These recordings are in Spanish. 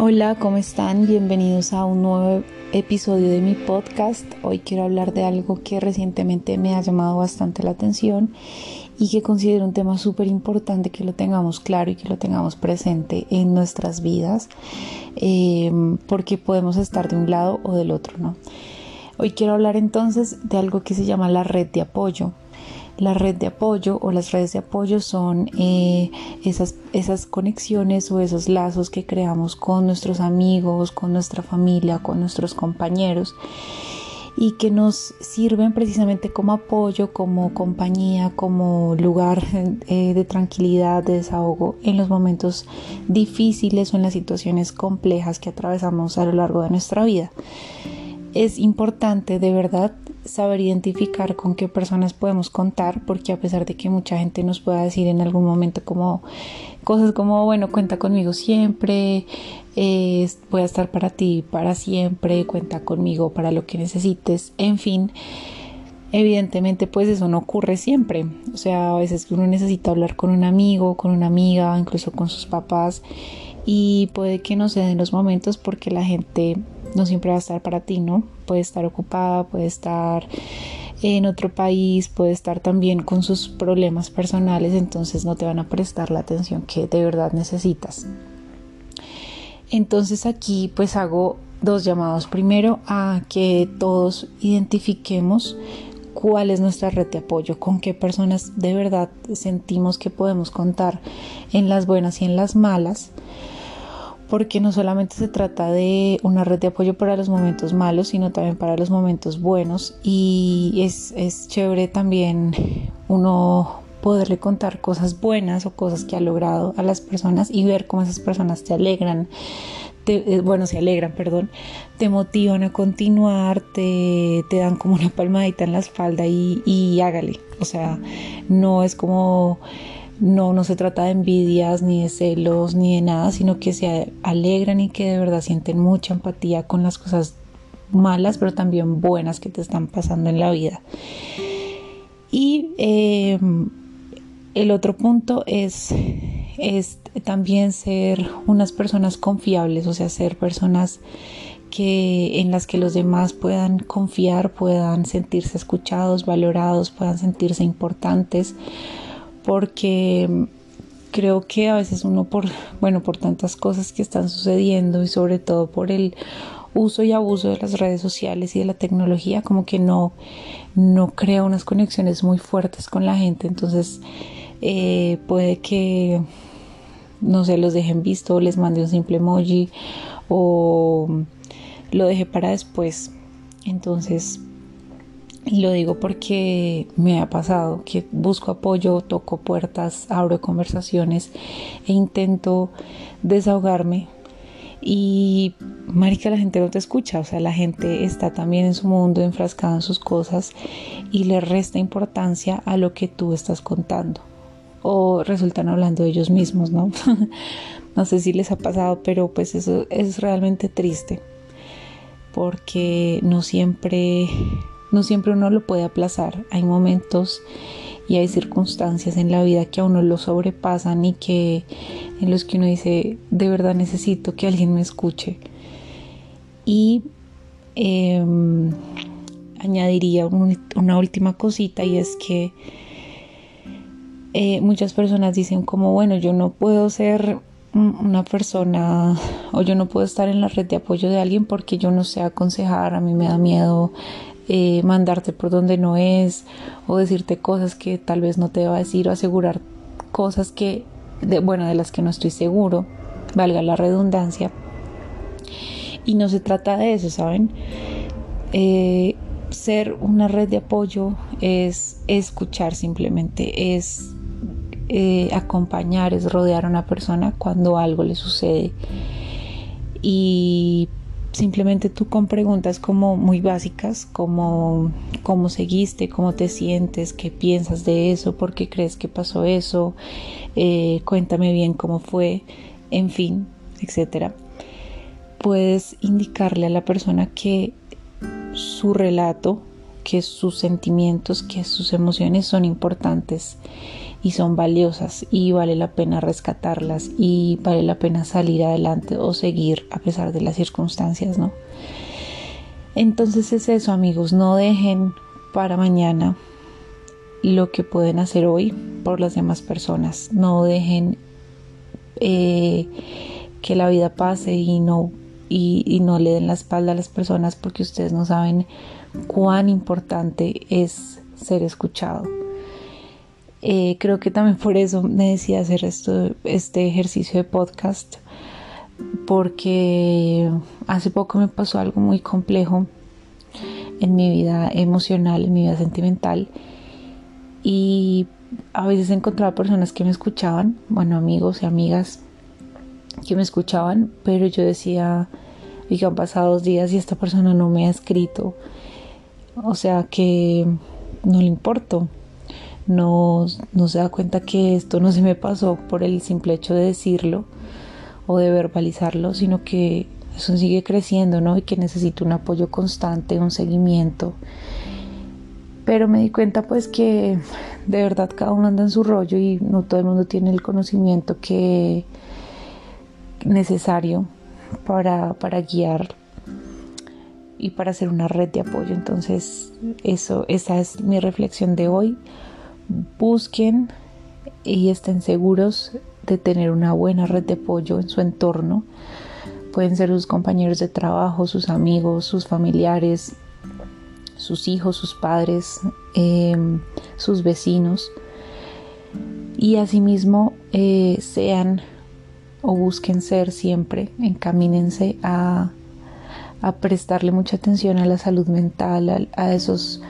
Hola, ¿cómo están? Bienvenidos a un nuevo episodio de mi podcast. Hoy quiero hablar de algo que recientemente me ha llamado bastante la atención y que considero un tema súper importante que lo tengamos claro y que lo tengamos presente en nuestras vidas eh, porque podemos estar de un lado o del otro, ¿no? Hoy quiero hablar entonces de algo que se llama la red de apoyo. La red de apoyo o las redes de apoyo son eh, esas, esas conexiones o esos lazos que creamos con nuestros amigos, con nuestra familia, con nuestros compañeros y que nos sirven precisamente como apoyo, como compañía, como lugar eh, de tranquilidad, de desahogo en los momentos difíciles o en las situaciones complejas que atravesamos a lo largo de nuestra vida. Es importante de verdad saber identificar con qué personas podemos contar, porque a pesar de que mucha gente nos pueda decir en algún momento como cosas como, bueno, cuenta conmigo siempre, voy a estar para ti para siempre, cuenta conmigo para lo que necesites, en fin. Evidentemente, pues eso no ocurre siempre. O sea, a veces uno necesita hablar con un amigo, con una amiga, incluso con sus papás. Y puede que no se den los momentos porque la gente no siempre va a estar para ti, ¿no? Puede estar ocupada, puede estar en otro país, puede estar también con sus problemas personales, entonces no te van a prestar la atención que de verdad necesitas. Entonces aquí pues hago dos llamados. Primero a que todos identifiquemos cuál es nuestra red de apoyo, con qué personas de verdad sentimos que podemos contar en las buenas y en las malas porque no solamente se trata de una red de apoyo para los momentos malos, sino también para los momentos buenos y es, es chévere también uno poderle contar cosas buenas o cosas que ha logrado a las personas y ver cómo esas personas te alegran, eh, bueno, se alegran, perdón, te motivan a continuar, te, te dan como una palmadita en la espalda y hágale. O sea, no es como no, no se trata de envidias, ni de celos, ni de nada, sino que se alegran y que de verdad sienten mucha empatía con las cosas malas, pero también buenas que te están pasando en la vida. Y em, el otro punto es, es también ser unas personas confiables, o sea, ser personas que en las que los demás puedan confiar, puedan sentirse escuchados, valorados, puedan sentirse importantes porque creo que a veces uno por, bueno, por tantas cosas que están sucediendo y sobre todo por el uso y abuso de las redes sociales y de la tecnología, como que no, no crea unas conexiones muy fuertes con la gente. Entonces, eh, puede que, no sé, los dejen visto, les mande un simple emoji o lo deje para después. Entonces, y lo digo porque me ha pasado que busco apoyo, toco puertas, abro conversaciones e intento desahogarme. Y marica, la gente no te escucha, o sea, la gente está también en su mundo, enfrascada en sus cosas y le resta importancia a lo que tú estás contando. O resultan hablando de ellos mismos, ¿no? no sé si les ha pasado, pero pues eso es realmente triste. Porque no siempre no siempre uno lo puede aplazar. Hay momentos y hay circunstancias en la vida que a uno lo sobrepasan y que en los que uno dice, de verdad necesito que alguien me escuche. Y em, añadiría una última cosita y es que eh, muchas personas dicen como, bueno, yo no puedo ser una persona o yo no puedo estar en la red de apoyo de alguien porque yo no sé aconsejar, a mí me da miedo eh, mandarte por donde no es o decirte cosas que tal vez no te va a decir o asegurar cosas que, bueno, de las que no estoy seguro, valga la redundancia. Y no se trata de eso, ¿saben? Eh, ser una red de apoyo es escuchar simplemente, es eh, acompañar, es rodear a una persona cuando algo le sucede. Y simplemente tú con preguntas como muy básicas, como cómo seguiste, cómo te sientes, qué piensas de eso, por qué crees que pasó eso, eh, cuéntame bien cómo fue, en fin, etcétera. Puedes indicarle a la persona que su relato, que sus sentimientos, que sus emociones son importantes y son valiosas y vale la pena rescatarlas y vale la pena salir adelante o seguir a pesar de las circunstancias, ¿no? Entonces es eso amigos, no dejen para mañana lo que pueden hacer hoy por las demás personas, no dejen eh, que la vida pase y no, y, no le den la espalda a las personas porque ustedes no saben cuán importante es ser escuchado. Eh, creo que también por eso me decía hacer esto, este ejercicio de podcast, porque hace poco me pasó algo muy complejo en mi vida emocional, en mi vida sentimental, y a veces encontraba personas que me escuchaban, bueno, amigos y amigas que me escuchaban, pero yo decía, y que han pasado dos días y esta persona no me ha escrito, o sea que no le importo, no, no se da cuenta que esto no se me pasó por el simple hecho de decirlo o de verbalizarlo, sino que eso sigue creciendo, ¿no? Y que necesito un apoyo constante, un seguimiento. Pero me di cuenta pues que de verdad cada uno anda en su rollo y no todo el mundo tiene el conocimiento que necesario para, para guiar y para hacer una red de apoyo. Entonces, eso, esa es mi reflexión de hoy. Busquen y estén seguros de tener una buena red de apoyo en su entorno. Pueden ser sus compañeros de trabajo, sus amigos, sus familiares, sus hijos, sus padres, em, sus vecinos. Y asimismo eh, sean o busquen ser siempre, encamínense a, a prestarle mucha atención a la salud mental, a, esos,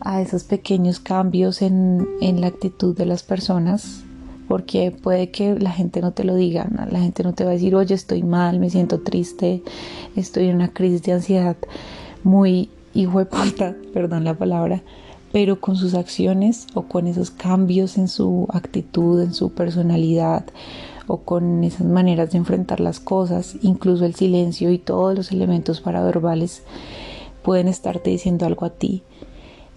a esos pequeños cambios en, en, la actitud de las personas, porque puede que la gente no te lo diga, la gente no te va a decir, oye, estoy mal, me siento triste, estoy en una crisis de ansiedad muy hijo de puta, perdón la palabra, pero con sus acciones o con esos cambios en su actitud, en su personalidad o con esas maneras de enfrentar las cosas, incluso el silencio y todos los elementos paraverbales pueden estarte diciendo algo a ti.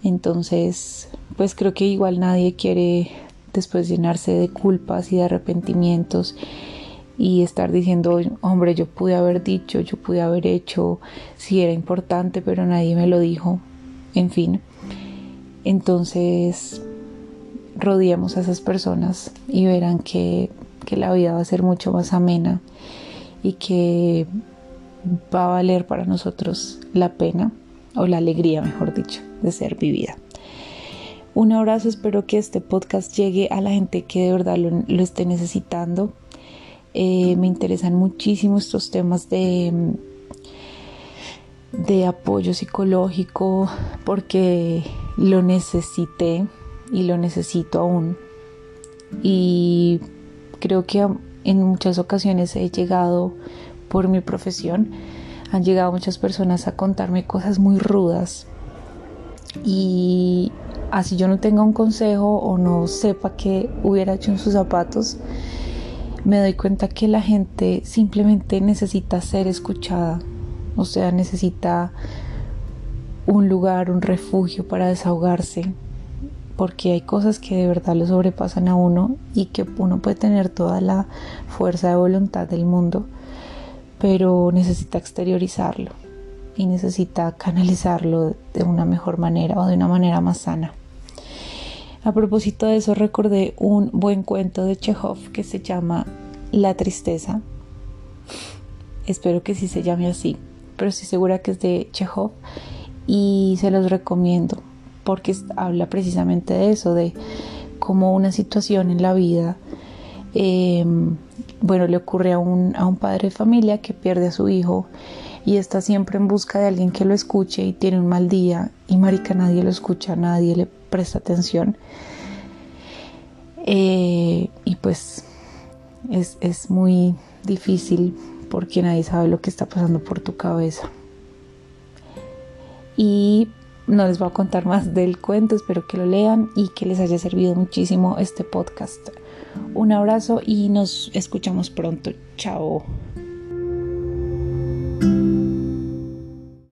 Entonces, pues creo que igual nadie quiere después llenarse de culpas y de arrepentimientos y estar diciendo, hombre, yo pude haber dicho, yo pude haber hecho, si era importante, pero nadie me lo dijo, en fin. Entonces, rodeamos a esas personas y verán que que la vida va a ser mucho más amena y que va a valer para nosotros la pena o la alegría, mejor dicho, de ser vivida. Un abrazo, espero que este podcast llegue a la gente que de verdad lo, esté necesitando. Eh, me interesan muchísimo estos temas de, de apoyo psicológico porque lo necesité y lo necesito aún. Y creo que en muchas ocasiones he llegado por mi profesión, han llegado muchas personas a contarme cosas muy rudas. Y así yo no tenga un consejo o no sepa qué hubiera hecho en sus zapatos, me doy cuenta que la gente simplemente necesita ser escuchada, o sea, necesita un lugar, un refugio para desahogarse, porque hay cosas que de verdad lo sobrepasan a uno y que uno puede tener toda la fuerza de voluntad del mundo, pero necesita exteriorizarlo y necesita canalizarlo de una mejor manera o de una manera más sana. A propósito de eso recordé un buen cuento de Chekhov que se llama La tristeza. Espero que sí se llame así, pero estoy segura que es de Chekhov y se los recomiendo porque habla precisamente de eso, de cómo una situación en la vida, em, bueno, le ocurre a un, a un padre de familia que pierde a su hijo y está siempre en busca de alguien que lo escuche y tiene un mal día y marica nadie lo escucha, nadie le presta atención. Eh, y pues es, es muy difícil porque nadie sabe lo que está pasando por tu cabeza. Y no les voy a contar más del cuento, espero que lo lean y que les haya servido muchísimo este podcast. Un abrazo y nos escuchamos pronto. Chao.